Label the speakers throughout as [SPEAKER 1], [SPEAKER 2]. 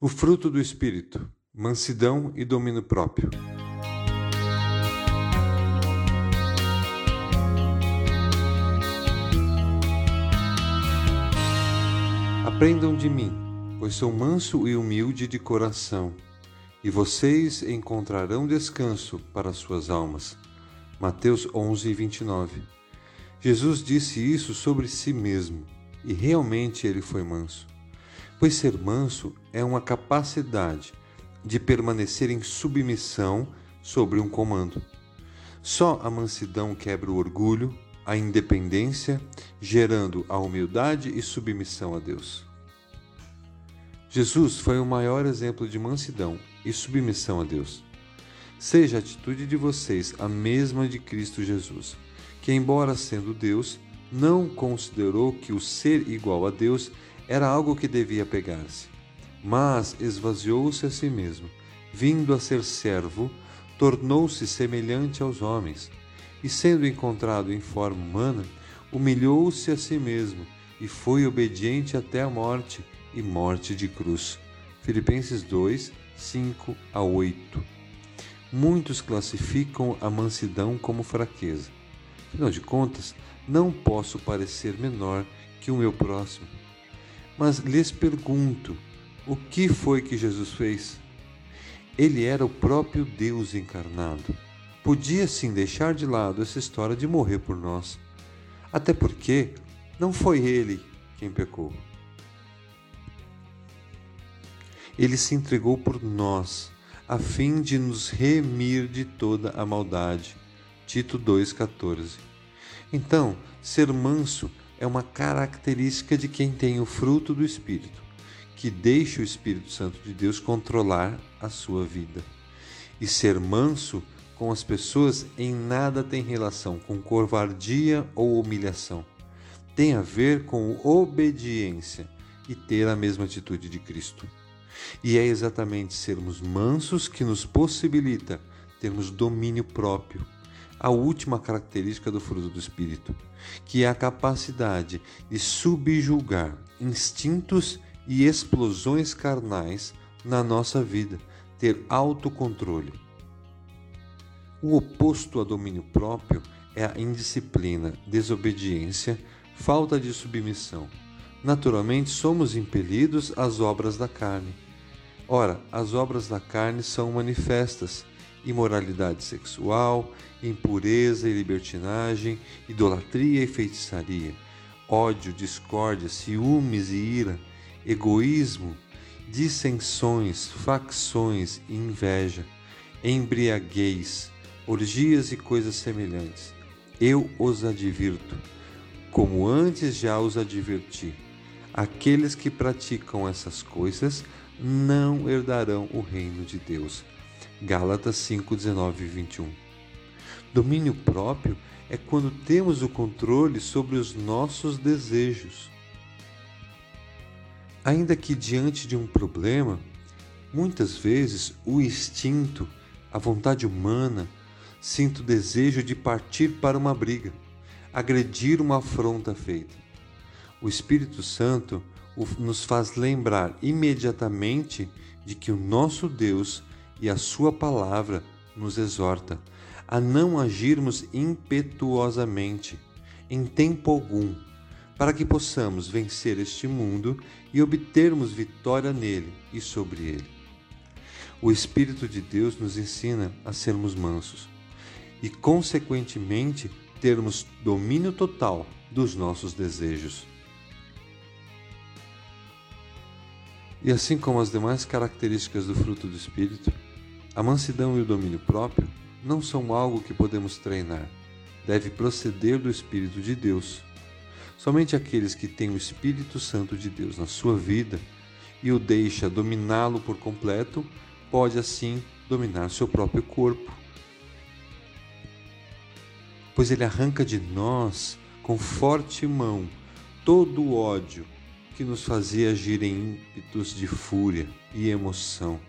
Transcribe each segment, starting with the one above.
[SPEAKER 1] O fruto do Espírito: mansidão e domínio próprio. Aprendam de mim, pois sou manso e humilde de coração, e vocês encontrarão descanso para suas almas. Mateus 11, 29. Jesus disse isso sobre si mesmo, e realmente ele foi manso pois ser manso é uma capacidade de permanecer em submissão sobre um comando. Só a mansidão quebra o orgulho, a independência, gerando a humildade e submissão a Deus. Jesus foi o maior exemplo de mansidão e submissão a Deus. Seja a atitude de vocês a mesma de Cristo Jesus, que, embora sendo Deus, não considerou que o ser igual a Deus era algo que devia pegar-se. Mas esvaziou-se a si mesmo, vindo a ser servo, tornou-se semelhante aos homens, e sendo encontrado em forma humana, humilhou-se a si mesmo e foi obediente até a morte e morte de cruz. Filipenses 2, 5 a 8. Muitos classificam a mansidão como fraqueza. Afinal de contas, não posso parecer menor que o meu próximo. Mas lhes pergunto: o que foi que Jesus fez? Ele era o próprio Deus encarnado. Podia sim deixar de lado essa história de morrer por nós. Até porque não foi ele quem pecou. Ele se entregou por nós, a fim de nos remir de toda a maldade. Tito 2,14. Então, ser manso é uma característica de quem tem o fruto do Espírito, que deixa o Espírito Santo de Deus controlar a sua vida. E ser manso com as pessoas em nada tem relação com covardia ou humilhação. Tem a ver com obediência e ter a mesma atitude de Cristo. E é exatamente sermos mansos que nos possibilita termos domínio próprio a última característica do fruto do Espírito, que é a capacidade de subjugar instintos e explosões carnais na nossa vida, ter autocontrole. O oposto a domínio próprio é a indisciplina, desobediência, falta de submissão. Naturalmente, somos impelidos às obras da carne. Ora, as obras da carne são manifestas imoralidade sexual, impureza e libertinagem, idolatria e feitiçaria, ódio, discórdia, ciúmes e ira, egoísmo, dissensões, facções e inveja, embriaguez, orgias e coisas semelhantes. Eu os advirto, como antes já os adverti. Aqueles que praticam essas coisas não herdarão o reino de Deus. Gálatas 5, 19 e 21. Domínio próprio é quando temos o controle sobre os nossos desejos. Ainda que diante de um problema, muitas vezes o instinto, a vontade humana, sinto o desejo de partir para uma briga, agredir uma afronta feita. O Espírito Santo nos faz lembrar imediatamente de que o nosso Deus e a Sua palavra nos exorta a não agirmos impetuosamente, em tempo algum, para que possamos vencer este mundo e obtermos vitória nele e sobre ele. O Espírito de Deus nos ensina a sermos mansos e, consequentemente, termos domínio total dos nossos desejos. E assim como as demais características do fruto do Espírito, a mansidão e o domínio próprio não são algo que podemos treinar. Deve proceder do Espírito de Deus. Somente aqueles que têm o Espírito Santo de Deus na sua vida e o deixa dominá-lo por completo, pode assim dominar seu próprio corpo. Pois ele arranca de nós com forte mão todo o ódio que nos fazia agir em ímpetos de fúria e emoção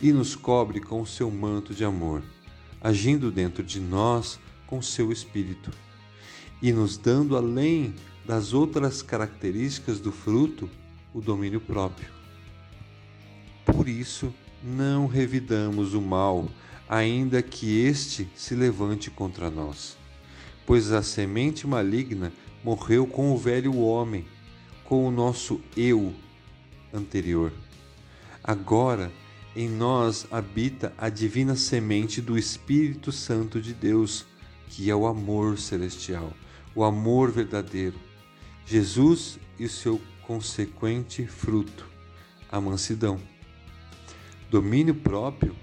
[SPEAKER 1] e nos cobre com o seu manto de amor, agindo dentro de nós com seu espírito e nos dando além das outras características do fruto o domínio próprio. Por isso, não revidamos o mal, ainda que este se levante contra nós. Pois a semente maligna morreu com o velho homem, com o nosso eu anterior. Agora, em nós habita a divina semente do Espírito Santo de Deus, que é o amor celestial, o amor verdadeiro. Jesus e o seu consequente fruto, a mansidão. Domínio próprio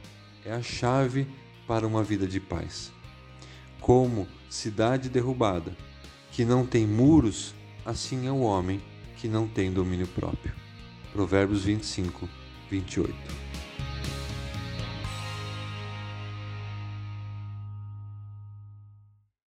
[SPEAKER 1] é a chave para uma vida de paz. Como cidade derrubada, que não tem muros, assim é o homem que não tem domínio próprio. Provérbios 25, 28.